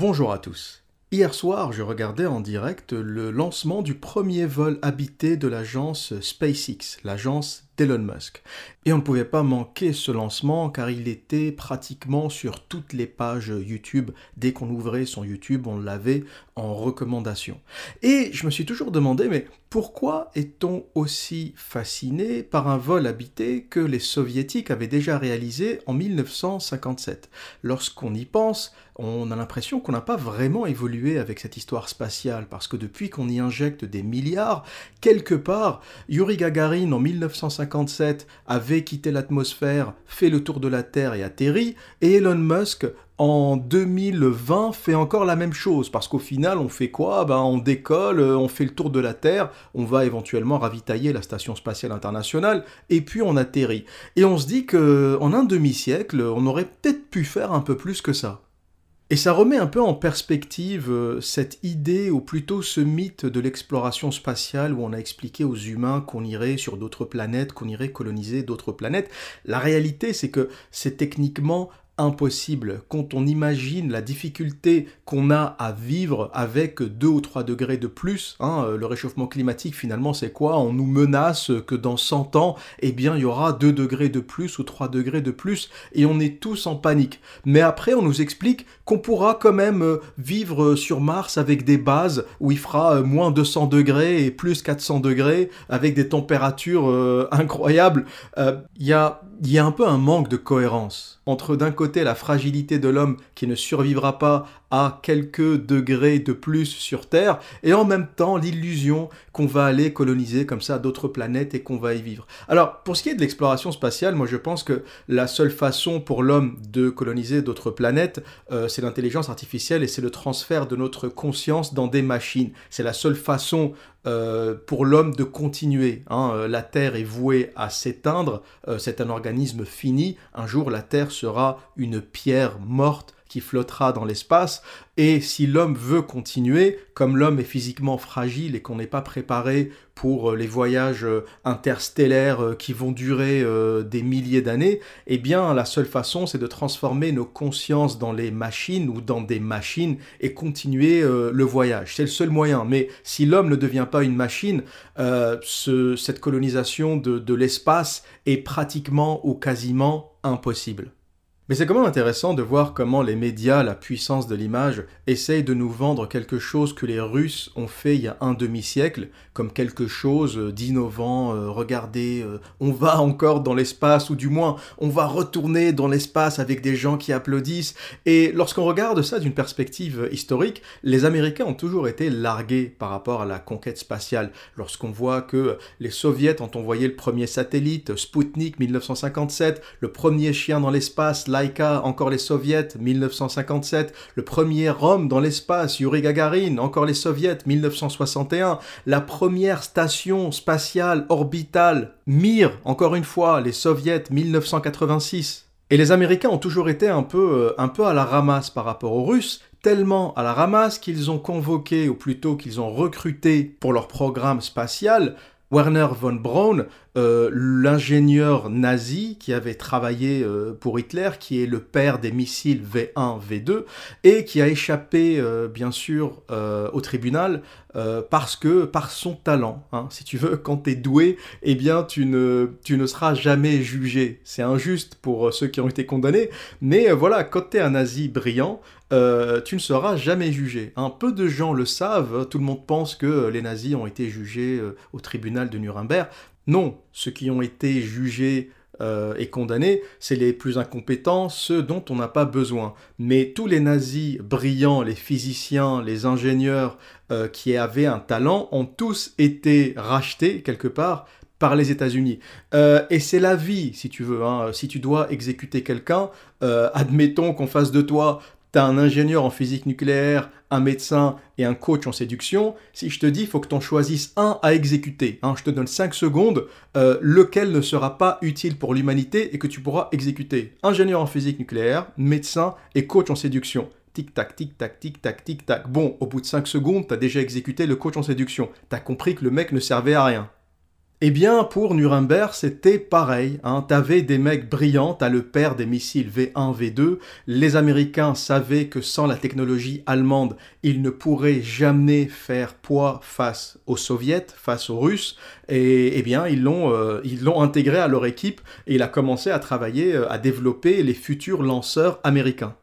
Bonjour à tous. Hier soir, je regardais en direct le lancement du premier vol habité de l'agence SpaceX, l'agence d'Elon Musk. Et on ne pouvait pas manquer ce lancement car il était pratiquement sur toutes les pages YouTube. Dès qu'on ouvrait son YouTube, on l'avait en recommandation. Et je me suis toujours demandé, mais pourquoi est-on aussi fasciné par un vol habité que les soviétiques avaient déjà réalisé en 1957 Lorsqu'on y pense, on a l'impression qu'on n'a pas vraiment évolué avec cette histoire spatiale, parce que depuis qu'on y injecte des milliards, quelque part, Yuri Gagarin en 1957 avait quitté l'atmosphère, fait le tour de la Terre et atterri, et Elon Musk en 2020 fait encore la même chose parce qu'au final on fait quoi? Ben, on décolle, on fait le tour de la Terre, on va éventuellement ravitailler la station spatiale internationale et puis on atterrit. Et on se dit que en un demi-siècle, on aurait peut-être pu faire un peu plus que ça. Et ça remet un peu en perspective euh, cette idée, ou plutôt ce mythe de l'exploration spatiale où on a expliqué aux humains qu'on irait sur d'autres planètes, qu'on irait coloniser d'autres planètes. La réalité, c'est que c'est techniquement impossible. Quand on imagine la difficulté qu'on a à vivre avec 2 ou 3 degrés de plus, hein, euh, le réchauffement climatique finalement c'est quoi? On nous menace que dans 100 ans, eh bien il y aura 2 degrés de plus ou 3 degrés de plus et on est tous en panique. Mais après on nous explique qu'on pourra quand même euh, vivre sur Mars avec des bases où il fera euh, moins 200 degrés et plus 400 degrés avec des températures incroyables. Il y a y a un peu un manque de cohérence entre d'un côté la fragilité de l'homme qui ne survivra pas à quelques degrés de plus sur Terre et en même temps l'illusion qu'on va aller coloniser comme ça d'autres planètes et qu'on va y vivre. Alors pour ce qui est de l'exploration spatiale, moi je pense que la seule façon pour l'homme de coloniser d'autres planètes, euh, c'est l'intelligence artificielle et c'est le transfert de notre conscience dans des machines. C'est la seule façon euh, pour l'homme de continuer. Hein. Euh, la Terre est vouée à s'éteindre, euh, c'est un organisme fini, un jour la Terre sera une pierre morte qui flottera dans l'espace, et si l'homme veut continuer, comme l'homme est physiquement fragile et qu'on n'est pas préparé pour euh, les voyages euh, interstellaires euh, qui vont durer des milliers d'années, eh bien la seule façon c'est de transformer nos consciences dans les machines ou dans des machines et continuer le voyage. C'est le seul moyen. Mais si l'homme ne devient pas une machine, cette colonisation de l'espace est pratiquement ou quasiment impossible. Mais c'est quand même intéressant de voir comment les médias, la puissance de l'image, essayent de nous vendre quelque chose que les Russes ont fait il y a un demi-siècle, comme quelque chose d'innovant. Euh, regardez, euh, on va encore dans l'espace, ou du moins, on va retourner dans l'espace avec des gens qui applaudissent. Et lorsqu'on regarde ça d'une perspective historique, les Américains ont toujours été largués par rapport à la conquête spatiale. Lorsqu'on voit que les Soviets ont envoyé le premier satellite, Sputnik 1957, le premier chien dans l'espace, Encore les soviets, 1957, le premier homme dans l'espace, Yuri Gagarin, encore les soviets, 1961, la première station spatiale orbitale, Mir, encore une fois, les soviets, 1986. Et les Américains ont toujours été un peu, euh, un peu à la ramasse par rapport aux Russes, tellement à la ramasse qu'ils ont convoqué, ou plutôt qu'ils ont recruté pour leur programme spatial, Werner von Braun, euh, l'ingénieur nazi qui avait travaillé euh, pour Hitler, qui est le père des missiles V1, V2, et qui a échappé, euh, bien sûr, au tribunal parce que, par son talent, hein, si tu veux, quand tu es doué, eh bien, tu ne, tu ne seras jamais jugé. C'est injuste pour ceux qui ont été condamnés, mais voilà, quand tu es un nazi brillant, tu ne seras jamais jugé. Un peu de gens le savent, tout le monde pense que les nazis ont été jugés au tribunal de Nuremberg. Non, ceux qui ont été jugés euh, et condamnés, c'est les plus incompétents, ceux dont on n'a pas besoin. Mais tous les nazis brillants, les physiciens, les ingénieurs euh, qui avaient un talent, ont tous été rachetés quelque part par les États-Unis. Euh, et c'est la vie, si tu veux. Hein. Si tu dois exécuter quelqu'un, admettons qu'on fasse de toi tu as un ingénieur en physique nucléaire, un médecin et un coach en séduction, si je te dis il faut que tu en choisisses un à exécuter, hein, je te donne 5 secondes, euh, lequel ne sera pas utile pour l'humanité et que tu pourras exécuter. Ingénieur en physique nucléaire, médecin et coach en séduction. Tic-tac, tic-tac, tic-tac, tic-tac. Bon, au bout de 5 secondes, tu as déjà exécuté le coach en séduction. Tu as compris que le mec ne servait à rien. Eh bien, pour Nuremberg, c'était pareil. Hein. T'avais des mecs brillants, t'as le père des missiles V1, V2. Les Américains savaient que sans la technologie allemande, ils ne pourraient jamais faire poids face aux Soviets, face aux Russes. Et eh bien, ils l'ont, euh, ils l'ont intégré à leur équipe et il a commencé à travailler, euh, à développer les futurs lanceurs américains.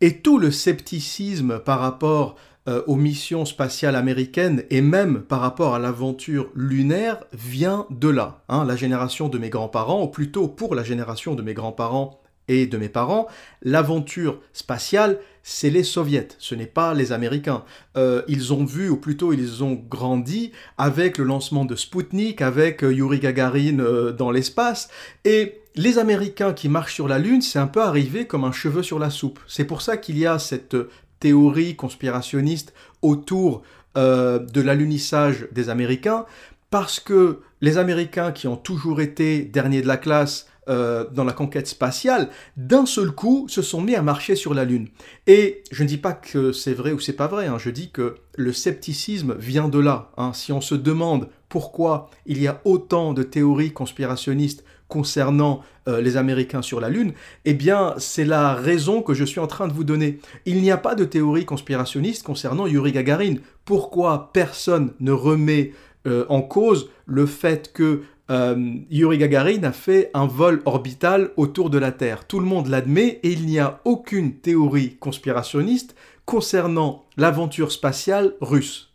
Et tout le scepticisme par rapport euh, aux missions spatiales américaines et même par rapport à l'aventure lunaire vient de là. Hein. la génération de mes grands-parents, ou plutôt pour la génération de mes grands-parents et de mes parents, l'aventure spatiale, c'est les soviets, ce n'est pas les Américains. Euh, ils ont vu, ou plutôt ils ont grandi avec le lancement de Sputnik, avec euh, Yuri Gagarin dans l'espace, et les Américains qui marchent sur la Lune, c'est un peu arrivé comme un cheveu sur la soupe. C'est pour ça qu'il y a cette théorie conspirationniste autour euh, de l'alunissage des Américains, parce que les Américains qui ont toujours été derniers de la classe euh, dans la conquête spatiale, d'un seul coup se sont mis à marcher sur la Lune. Et je ne dis pas que c'est vrai ou c'est pas vrai, hein. je dis que le scepticisme vient de là. Hein. Si on se demande pourquoi il y a autant de théories conspirationnistes concernant euh, les Américains sur la Lune, eh bien, c'est la raison que je suis en train de vous donner. Il n'y a pas de théorie conspirationniste concernant Yuri Gagarin. Pourquoi personne ne remet euh, en cause le fait que euh, Yuri Gagarin a fait un vol orbital autour de la Terre? Tout le monde l'admet et il n'y a aucune théorie conspirationniste concernant l'aventure spatiale russe.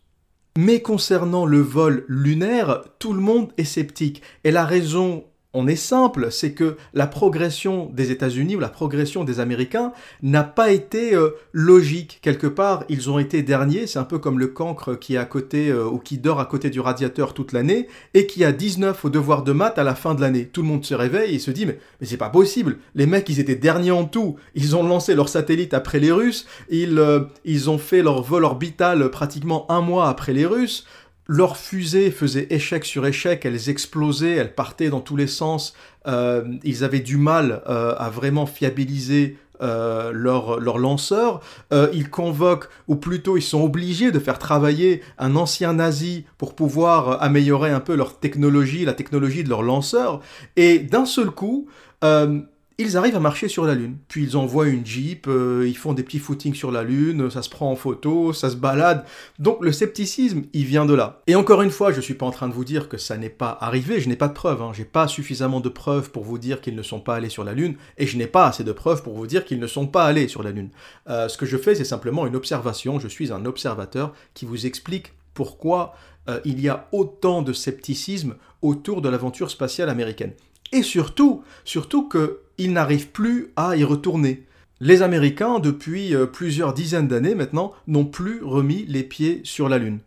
Mais concernant le vol lunaire, tout le monde est sceptique. Et la raison on est simple, c'est que la progression des États-Unis ou la progression des Américains n'a pas été euh, logique. Quelque part, ils ont été derniers, c'est un peu comme le cancre qui est à côté euh, ou qui dort à côté du radiateur toute l'année et qui a 19 au devoir de maths à la fin de l'année. Tout le monde se réveille et se dit mais, c'est pas possible. Les mecs, ils étaient derniers en tout. Ils ont lancé leur satellite après les Russes, ils, euh, ils ont fait leur vol orbital pratiquement un mois après les Russes. Leurs fusées faisaient échec sur échec, elles explosaient, elles partaient dans tous les sens. Euh, ils avaient du mal euh, à vraiment fiabiliser euh, leurs leur lanceurs. ils convoquent, ou plutôt ils sont obligés de faire travailler un ancien nazi pour pouvoir améliorer un peu leur technologie, la technologie de leurs lanceurs. Et d'un seul coup, ils arrivent à marcher sur la Lune. Puis ils envoient une Jeep, euh, ils font des petits footings sur la Lune, ça se prend en photo, ça se balade. Donc le scepticisme, il vient de là. Et encore une fois, je ne suis pas en train de vous dire que ça n'est pas arrivé, je n'ai pas de preuves. Hein. J'ai pas suffisamment de preuves pour vous dire qu'ils ne sont pas allés sur la Lune, et je n'ai pas assez de preuves pour vous dire qu'ils ne sont pas allés sur la Lune. Euh, ce que je fais, c'est simplement une observation, je suis un observateur qui vous explique pourquoi euh, il y a autant de scepticisme autour de l'aventure spatiale américaine. Et surtout, surtout qu'ils n'arrivent plus à y retourner. Les Américains, depuis euh, plusieurs dizaines d'années maintenant, n'ont plus remis les pieds sur la Lune.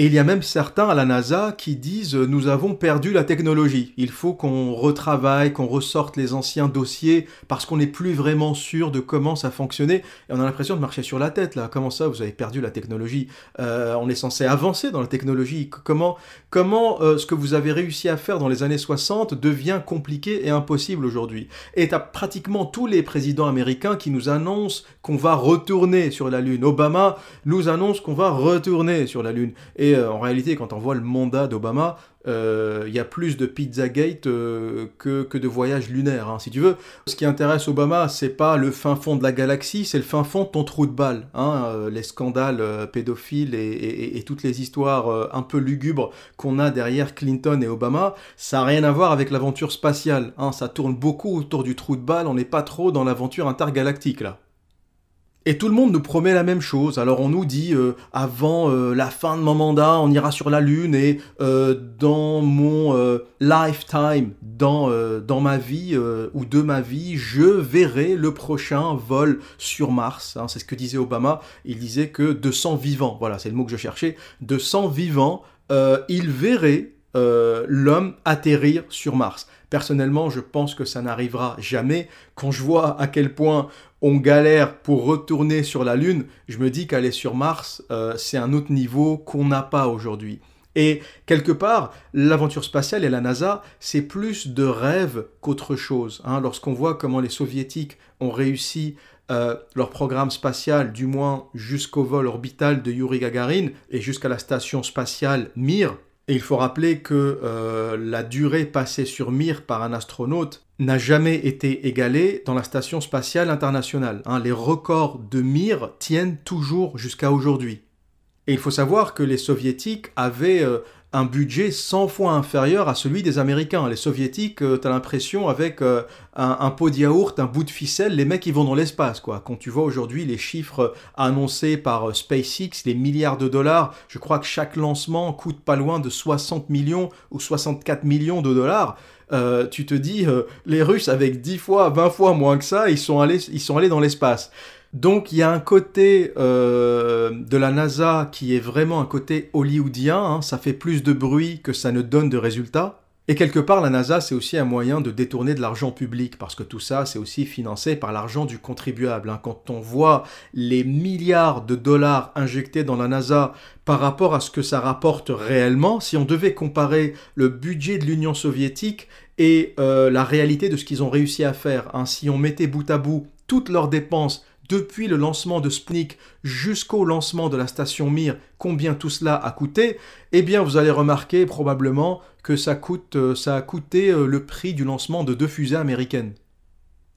Et il y a même certains à la NASA qui disent euh, nous avons perdu la technologie. Il faut qu'on retravaille, qu'on ressorte les anciens dossiers parce qu'on n'est plus vraiment sûr de comment ça fonctionnait. Et on a l'impression de marcher sur la tête là. Comment ça, vous avez perdu la technologie? Euh, On est censé avancer dans la technologie. Comment, comment euh, ce que vous avez réussi à faire dans les années 60 devient compliqué et impossible aujourd'hui? Et tu as pratiquement tous les présidents américains qui nous annoncent qu'on va retourner sur la Lune. Obama nous annonce qu'on va retourner sur la Lune. Euh, en réalité, quand on voit le mandat d'Obama, euh, il y a plus de Pizzagate euh, que, que, de voyages lunaires, hein, si tu veux. Ce qui intéresse Obama, c'est pas le fin fond de la galaxie, c'est le fin fond de ton trou de balle. Hein, les scandales pédophiles et, toutes les histoires un peu lugubres qu'on a derrière Clinton et Obama, ça n'a rien à voir avec l'aventure spatiale. Hein, ça tourne beaucoup autour du trou de balle, on n'est pas trop dans l'aventure intergalactique là. Et tout le monde nous promet la même chose. Alors on nous dit euh, avant euh, la fin de mon mandat, on ira sur la Lune et euh, dans mon lifetime, dans, ma vie ou de ma vie, je verrai le prochain vol sur Mars. Hein. c'est ce que disait Obama. Il disait que de 100 vivants, voilà, c'est le mot que je cherchais, de 100 vivants, il verrait l'homme atterrir sur Mars. Personnellement, je pense que ça n'arrivera jamais. Quand je vois à quel point on galère pour retourner sur la Lune, je me dis qu'aller sur Mars, euh, c'est un autre niveau qu'on n'a pas aujourd'hui. Et quelque part, l'aventure spatiale et la NASA, c'est plus de rêve qu'autre chose. Hein. Lorsqu'on voit comment les soviétiques ont réussi euh, leur programme spatial, du moins jusqu'au vol orbital de Yuri Gagarin et jusqu'à la station spatiale Mir, Et il faut rappeler que euh, la durée passée sur Mir par un astronaute n'a jamais été égalée dans la station spatiale internationale. Hein. les records de Mir tiennent toujours jusqu'à aujourd'hui. Et il faut savoir que les soviétiques avaient euh, un budget 100 fois inférieur à celui des Américains. Les soviétiques, euh, t'as l'impression, avec euh, un, pot de yaourt, un bout de ficelle, les mecs ils vont dans l'espace. quoi. Quand tu vois aujourd'hui les chiffres annoncés par SpaceX, les milliards de dollars, je crois que chaque lancement coûte pas loin de 60 millions ou 64 millions de dollars. tu te dis, les Russes avec 10 fois, 20 fois moins que ça, ils sont allés, ils sont allés dans l'espace. Donc il y a un côté euh, de la NASA qui est vraiment un côté hollywoodien, hein. ça fait plus de bruit que ça ne donne de résultats. Et quelque part, la NASA, c'est aussi un moyen de détourner de l'argent public, parce que tout ça, c'est aussi financé par l'argent du contribuable. Hein. Quand on voit les milliards de dollars injectés dans la NASA par rapport à ce que ça rapporte réellement, si on devait comparer le budget de l'Union soviétique et euh, la réalité de ce qu'ils ont réussi à faire, hein, si on mettait bout à bout toutes leurs dépenses depuis le lancement de Sputnik jusqu'au lancement de la station Mir, combien tout cela a coûté, eh bien vous allez remarquer probablement que ça, euh, a coûté euh, le prix du lancement de deux fusées américaines.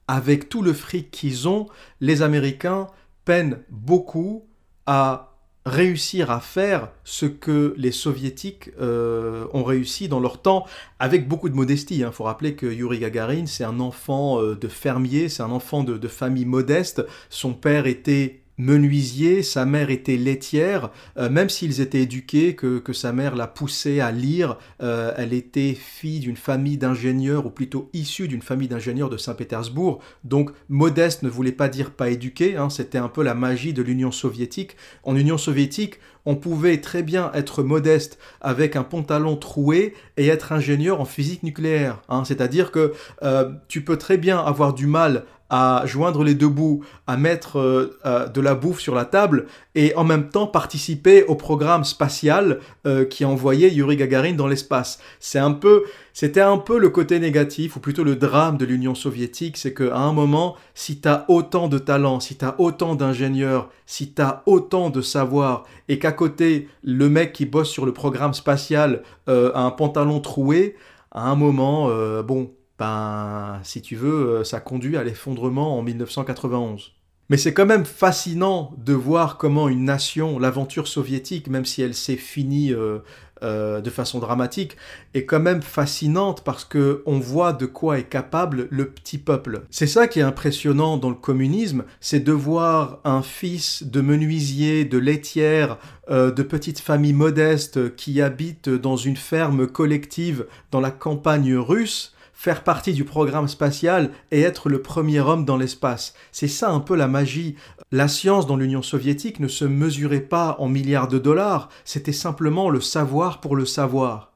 Avec tout le fric qu'ils ont, les Américains peinent beaucoup à réussir à faire ce que les soviétiques euh, ont réussi dans leur temps avec beaucoup de modestie. Il hein. faut rappeler que Yuri Gagarin, c'est un enfant euh, de fermier, c'est un enfant de, de famille modeste. Son père était menuisier, sa mère était laitière, euh, même s'ils étaient éduqués, que, sa mère l'a poussé à lire, euh, elle était fille d'une famille d'ingénieurs, ou plutôt issue d'une famille d'ingénieurs de Saint-Pétersbourg, donc modeste ne voulait pas dire pas éduqué, hein. c'était un peu la magie de l'Union soviétique. En Union soviétique, on pouvait très bien être modeste avec un pantalon troué et être ingénieur en physique nucléaire. Hein. C'est-à-dire que euh, tu peux très bien avoir du mal à joindre les deux bouts, à mettre euh, euh, de la bouffe sur la table et en même temps participer au programme spatial euh, qui a envoyé Yuri Gagarin dans l'espace. C'est un peu, c'était un peu le côté négatif ou plutôt le drame de l'Union soviétique, c'est qu'à un moment, si tu as autant de talent, si tu as autant d'ingénieurs, si tu as autant de savoir et qu'à côté le mec qui bosse sur le programme spatial a un pantalon troué, à un moment, bon, ben, si tu veux, euh, ça conduit à l'effondrement en 1991. Mais c'est quand même fascinant de voir comment une nation, l'aventure soviétique, même si elle s'est finie euh, euh, de façon dramatique, est quand même fascinante parce que on voit de quoi est capable le petit peuple. C'est ça qui est impressionnant dans le communisme, c'est de voir un fils de menuisier, de laitière, de petite famille modeste qui habite dans une ferme collective dans la campagne russe faire partie du programme spatial et être le premier homme dans l'espace. C'est ça un peu la magie. La science dans l'Union soviétique ne se mesurait pas en milliards de dollars, c'était simplement le savoir pour le savoir.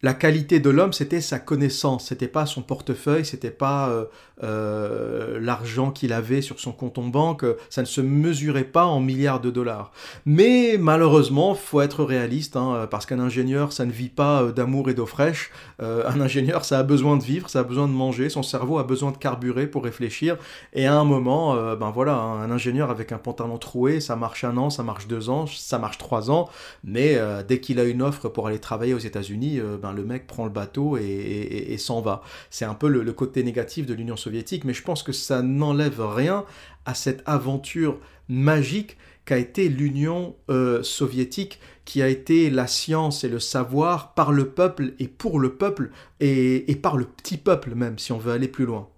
La qualité de l'homme, c'était sa connaissance, c'était pas son portefeuille, c'était pas euh, euh, l'argent qu'il avait sur son compte en banque, ça ne se mesurait pas en milliards de dollars. Mais malheureusement, faut être réaliste, hein, parce qu'un ingénieur, ça ne vit pas euh, d'amour et d'eau fraîche. un ingénieur, ça a besoin de vivre, ça a besoin de manger, son cerveau a besoin de carburer pour réfléchir. Et à un moment, ben voilà, un ingénieur avec un pantalon troué, ça marche un an, ça marche deux ans, ça marche trois ans, mais dès qu'il a une offre pour aller travailler aux États-Unis, ben, le mec prend le bateau et, s'en va. C'est un peu le, côté négatif de l'Union soviétique, mais je pense que ça n'enlève rien à cette aventure magique qu'a été l'Union euh, soviétique, qui a été la science et le savoir par le peuple et pour le peuple, et par le petit peuple même, si on veut aller plus loin.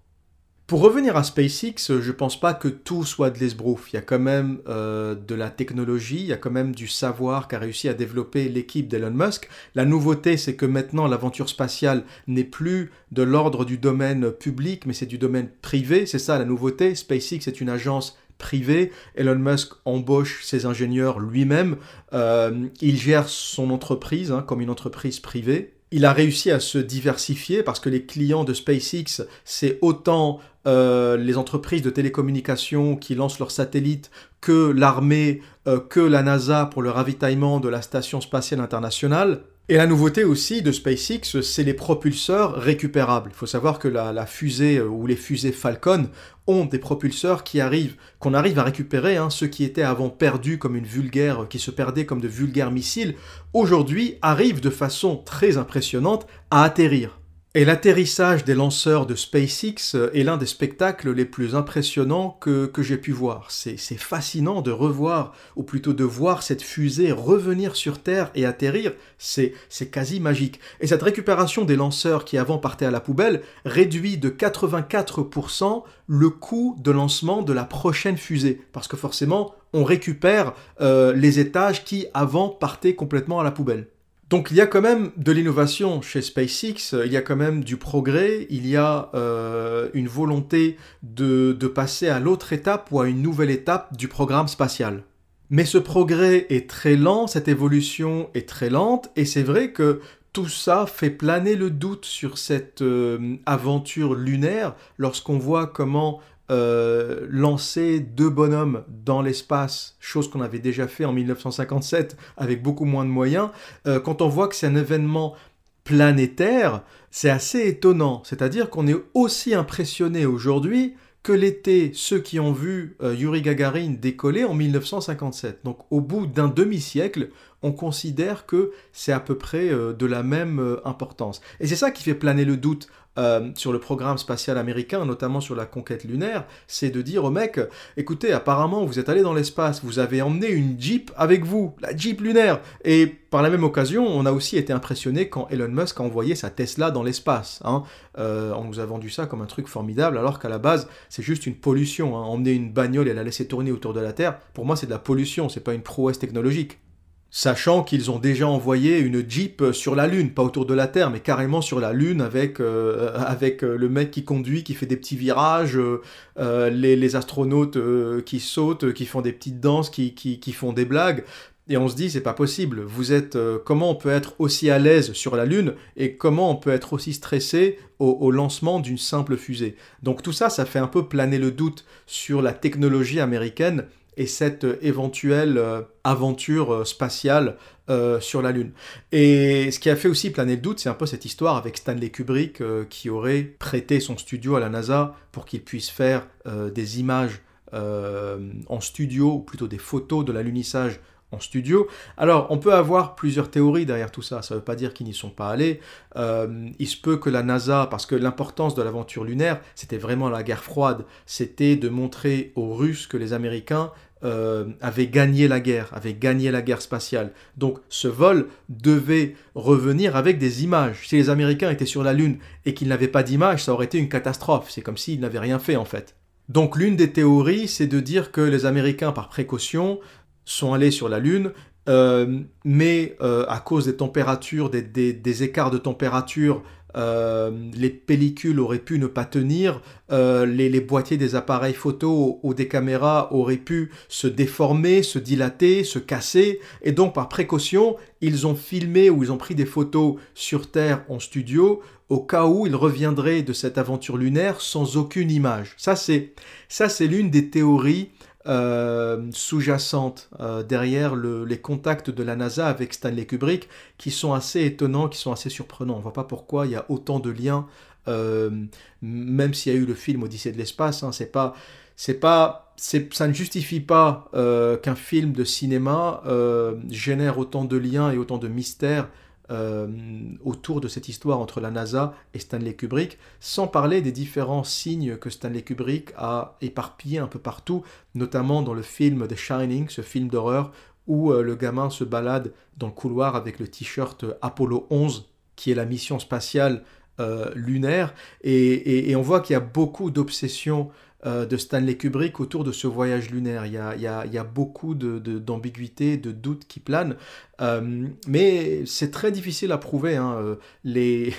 Pour revenir à SpaceX, je pense pas que tout soit de l'esbrouf. Il y a quand même euh, de la technologie, il y a quand même du savoir qu'a réussi à développer l'équipe d'Elon Musk. La nouveauté, c'est que maintenant l'aventure spatiale n'est plus de l'ordre du domaine public, mais c'est du domaine privé. C'est ça la nouveauté. SpaceX est une agence privée. Elon Musk embauche ses ingénieurs lui-même. Euh, il gère son entreprise hein, comme une entreprise privée il a réussi à se diversifier parce que les clients de SpaceX, c'est autant euh, les entreprises de télécommunications qui lancent leurs satellites que l'armée, euh, que la NASA pour le ravitaillement de la Station spatiale internationale. Et la nouveauté aussi de SpaceX, c'est les propulseurs récupérables. Il faut savoir que la, fusée euh, ou les fusées Falcon ont des propulseurs qui arrivent, qu'on arrive à récupérer, hein, ceux qui étaient avant perdus comme une vulgaire, qui se perdaient comme de vulgaires missiles, aujourd'hui arrivent de façon très impressionnante à atterrir. Et l'atterrissage des lanceurs de SpaceX est l'un des spectacles les plus impressionnants que, que j'ai pu voir. C'est fascinant de revoir, ou plutôt de voir cette fusée revenir sur Terre et atterrir. C'est quasi magique. Et cette récupération des lanceurs qui avant partaient à la poubelle réduit de 84% le coût de lancement de la prochaine fusée. Parce que forcément, on récupère euh, les étages qui avant partaient complètement à la poubelle. Donc il y a quand même de l'innovation chez SpaceX, il y a quand même du progrès, il y a euh, une volonté de, de passer à l'autre étape ou à une nouvelle étape du programme spatial. Mais ce progrès est très lent, cette évolution est très lente, et c'est vrai que tout ça fait planer le doute sur cette euh, aventure lunaire lorsqu'on voit comment euh, lancer deux bonhommes dans l'espace, chose qu'on avait déjà fait en 1957 avec beaucoup moins de moyens, euh, quand on voit que c'est un événement planétaire, c'est assez étonnant. C'est-à-dire qu'on est aussi impressionné aujourd'hui que l'étaient ceux qui ont vu euh, Yuri Gagarin décoller en 1957. Donc au bout d'un demi-siècle, on considère que c'est à peu près de la même importance. Et c'est ça qui fait planer le doute euh, sur le programme spatial américain, notamment sur la conquête lunaire, c'est de dire aux mecs, écoutez, apparemment vous êtes allé dans l'espace, vous avez emmené une Jeep avec vous, la Jeep lunaire. Et par la même occasion, on a aussi été impressionné quand Elon Musk a envoyé sa Tesla dans l'espace. Hein. Euh, on nous a vendu ça comme un truc formidable, alors qu'à la base, c'est juste une pollution. Hein. Emmener une bagnole et la laisser tourner autour de la Terre, pour moi c'est de la pollution, c'est pas une prouesse technologique sachant qu'ils ont déjà envoyé une Jeep sur la Lune, pas autour de la Terre, mais carrément sur la Lune avec, euh, avec euh, le mec qui conduit, qui fait des petits virages, euh, les, astronautes qui sautent, qui font des petites danses, qui, qui, font des blagues. Et on se dit, c'est pas possible. Vous êtes, comment on peut être aussi à l'aise sur la Lune et comment on peut être aussi stressé au lancement d'une simple fusée? Donc tout ça, ça fait un peu planer le doute sur la technologie américaine et cette éventuelle euh, aventure euh, spatiale euh, sur la Lune. Et ce qui a fait aussi planer le doute, c'est un peu cette histoire avec Stanley Kubrick qui aurait prêté son studio à la NASA pour qu'il puisse faire des images en studio, ou plutôt des photos de l'alunissage en studio. Alors, on peut avoir plusieurs théories derrière tout ça. Ça ne veut pas dire qu'ils n'y sont pas allés. Euh, il se peut que la NASA, parce que l'importance de l'aventure lunaire, c'était vraiment la guerre froide. C'était de montrer aux Russes que les Américains euh, avaient gagné la guerre, avaient gagné la guerre spatiale. Donc, ce vol devait revenir avec des images. Si les Américains étaient sur la Lune et qu'ils n'avaient pas d'images, ça aurait été une catastrophe. C'est comme s'ils n'avaient rien fait en fait. Donc l'une des théories, c'est de dire que les Américains, par précaution, sont allés sur la Lune, euh, mais euh, à cause des températures, des, écarts de température, euh, les pellicules auraient pu ne pas tenir, les, boîtiers des appareils photo ou des caméras auraient pu se déformer, se dilater, se casser, et donc par précaution, ils ont filmé ou ils ont pris des photos sur Terre en studio au cas où ils reviendraient de cette aventure lunaire sans aucune image. Ça ça c'est l'une des théories euh, sous-jacente euh, derrière les contacts de la NASA avec Stanley Kubrick qui sont assez étonnants, qui sont assez surprenants. On ne voit pas pourquoi il y a autant de liens, euh, même s'il y a eu le film Odyssée de l'espace. Hein, c'est pas, c'est pas, ça ne justifie pas qu'un film de cinéma génère autant de liens et autant de mystères euh, autour de cette histoire entre la NASA et Stanley Kubrick, sans parler des différents signes que Stanley Kubrick a éparpillés un peu partout, notamment dans le film The Shining, ce film d'horreur où euh, le gamin se balade dans le couloir avec le t-shirt Apollo 11, qui est la mission spatiale euh, lunaire, et, on voit qu'il y a beaucoup d'obsessions euh, de Stanley Kubrick autour de ce voyage lunaire. Il y a, beaucoup d'ambiguïté, de, doutes qui planent, euh, mais c'est très difficile à prouver. Hein. Euh, les,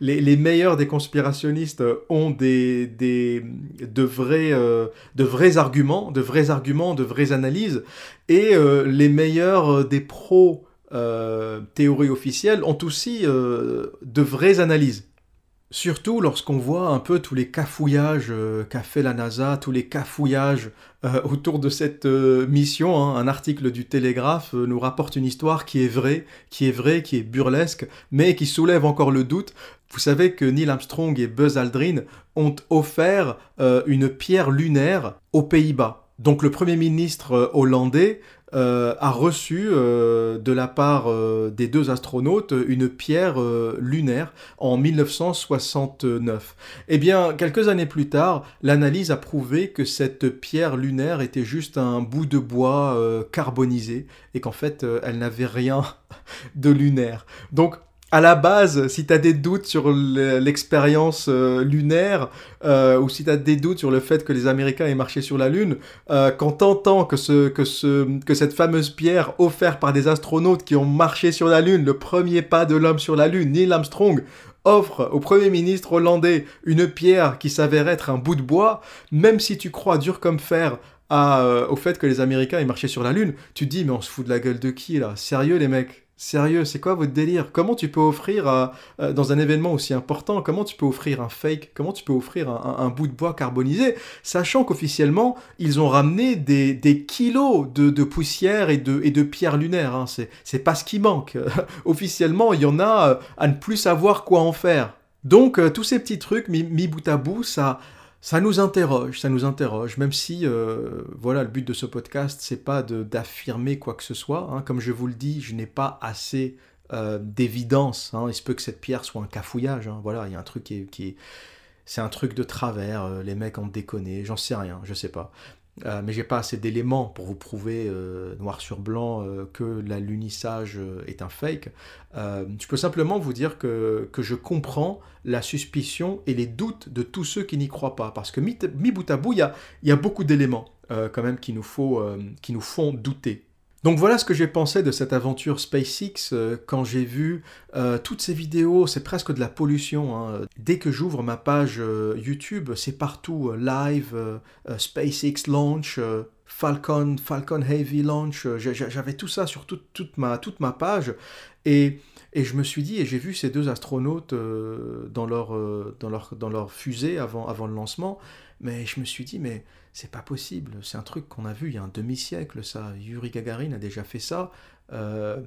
meilleurs des conspirationnistes ont des, de, vrais, vrais arguments, de vrais arguments, de vraies analyses, et les meilleurs des pros théories officielles ont aussi de vraies analyses. Surtout lorsqu'on voit un peu tous les cafouillages euh, qu'a fait la NASA, tous les cafouillages euh, autour de cette euh, mission. hein. Un article du Télégraphe nous rapporte une histoire qui est vraie, qui est vraie, qui est burlesque, mais qui soulève encore le doute. Vous savez que Neil Armstrong et Buzz Aldrin ont offert une pierre lunaire aux Pays-Bas. Donc le Premier ministre euh, hollandais euh, a reçu euh, de la part des deux astronautes une pierre lunaire en 1969. Eh bien, quelques années plus tard, l'analyse a prouvé que cette pierre lunaire était juste un bout de bois carbonisé et qu'en fait, elle n'avait rien de lunaire. Donc, à la base, si tu as des doutes sur le- l'expérience euh, lunaire, euh, ou si tu as des doutes sur le fait que les Américains aient marché sur la Lune, euh, quand t'entends que, ce, que, ce, que cette fameuse pierre offerte par des astronautes qui ont marché sur la Lune, le premier pas de l'homme sur la Lune, Neil Armstrong, offre au Premier ministre hollandais une pierre qui s'avère être un bout de bois, même si tu crois dur comme fer à, euh, au fait que les Américains aient marché sur la Lune, tu dis mais on se fout de la gueule de qui là? Sérieux les mecs? Sérieux, c'est quoi votre délire? Comment tu peux offrir, euh, dans un événement aussi important, comment tu peux offrir un fake Comment tu peux offrir un, bout de bois carbonisé Sachant qu'officiellement, ils ont ramené des, kilos de, poussière et de, pierres lunaires. Hein. C'est, pas ce qui manque. officiellement, il y en a euh, à ne plus savoir quoi en faire. Donc, euh, tous ces petits trucs mis bout à bout, ça, ça nous interroge, ça nous interroge, même si, euh, voilà, le but de ce podcast, c'est pas d'affirmer quoi que ce soit. hein. Comme je vous le dis, je n'ai pas assez euh, d'évidence. hein. Il se peut que cette pierre soit un cafouillage. hein. Voilà, il y a un truc qui est... qui est- c'est un truc de travers, euh, les mecs ont déconné, j'en sais rien, je sais pas. Euh, mais j'ai pas assez d'éléments pour vous prouver euh, noir sur blanc euh, que l'alunissage euh, est un fake. Je peux simplement vous dire que, que je comprends la suspicion et les doutes de tous ceux qui n'y croient pas. Parce que mis bout à bout, il y a, y a beaucoup d'éléments quand même qui nous, faut, qui nous font douter. Donc voilà ce que j'ai pensé de cette aventure SpaceX euh, quand j'ai vu euh, toutes ces vidéos, c'est presque de la pollution. hein. Dès que j'ouvre ma page euh, YouTube, c'est partout live, SpaceX launch, Falcon, Falcon Heavy launch. J'avais tout ça sur toute, toute, ma, toute ma page et, et je me suis dit, et j'ai vu ces deux astronautes dans, leur, dans, leur, dans leur fusée avant, avant le lancement, mais je me suis dit, mais c'est pas possible, c'est un truc qu'on a vu il y a un demi-siècle, ça. Yuri Gagarin a déjà fait ça. Euh,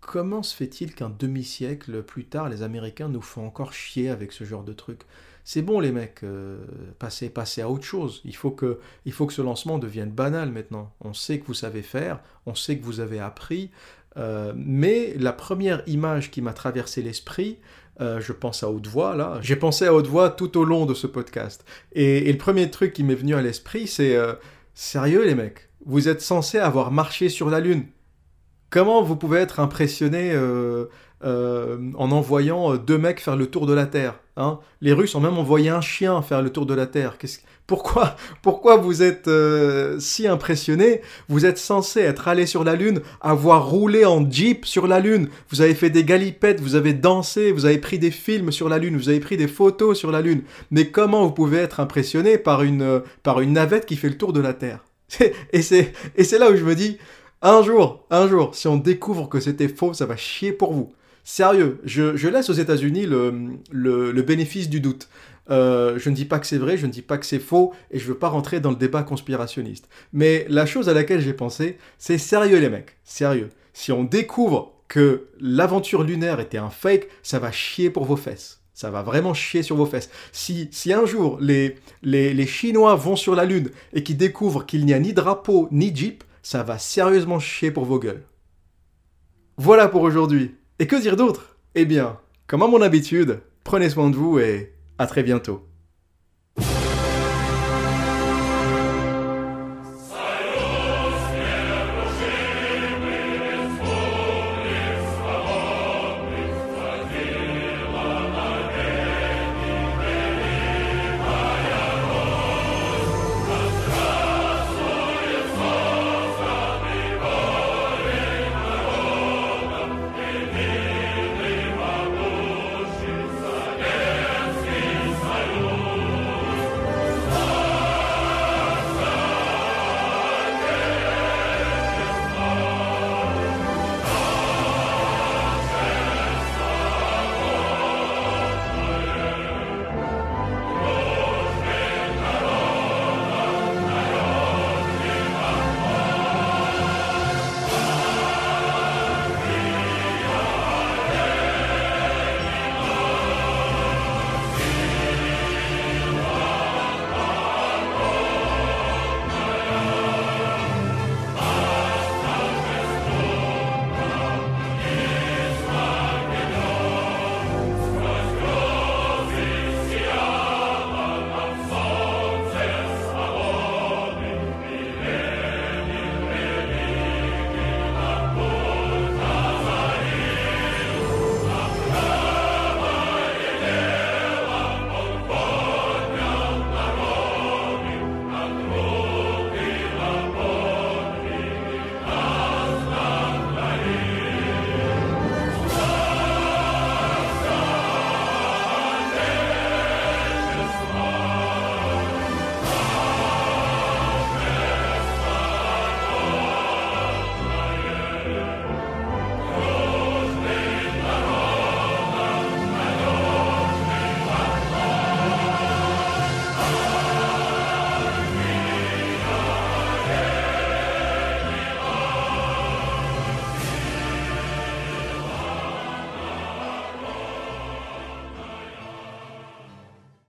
comment se fait-il qu'un demi-siècle plus tard, les Américains nous font encore chier avec ce genre de truc? C'est bon, les mecs, euh, passez, à autre chose. Il faut, que, il faut que ce lancement devienne banal maintenant. On sait que vous savez faire, on sait que vous avez appris, euh, mais la première image qui m'a traversé l'esprit, euh, je pense à haute voix là, j'ai pensé à haute voix tout au long de ce podcast. Et, le premier truc qui m'est venu à l'esprit, c'est euh, sérieux les mecs, vous êtes censés avoir marché sur la Lune. Comment vous pouvez être impressionné euh, euh, en envoyant euh, deux mecs faire le tour de la Terre? Hein Les Russes ont même envoyé un chien faire le tour de la Terre. Pourquoi, pourquoi vous êtes euh, si impressionné Vous êtes censé être allé sur la Lune, avoir roulé en Jeep sur la Lune. Vous avez fait des galipettes, vous avez dansé, vous avez pris des films sur la Lune, vous avez pris des photos sur la Lune. Mais comment vous pouvez être impressionné par une, euh, par une navette qui fait le tour de la Terre? Et c'est là où je me dis, un jour, un jour, si on découvre que c'était faux, ça va chier pour vous. Sérieux, je, laisse aux États-Unis le, bénéfice du doute. Euh, je ne dis pas que c'est vrai, je ne dis pas que c'est faux, et je veux pas rentrer dans le débat conspirationniste. Mais la chose à laquelle j'ai pensé, c'est sérieux les mecs, sérieux. Si on découvre que l'aventure lunaire était un fake, ça va chier pour vos fesses. Ça va vraiment chier sur vos fesses. Si, si un jour les, les Chinois vont sur la Lune et qu'ils découvrent qu'il n'y a ni drapeau ni jeep, ça va sérieusement chier pour vos gueules. Voilà pour aujourd'hui. Et que dire d'autre? Eh bien, comme à mon habitude, prenez soin de vous et à très bientôt.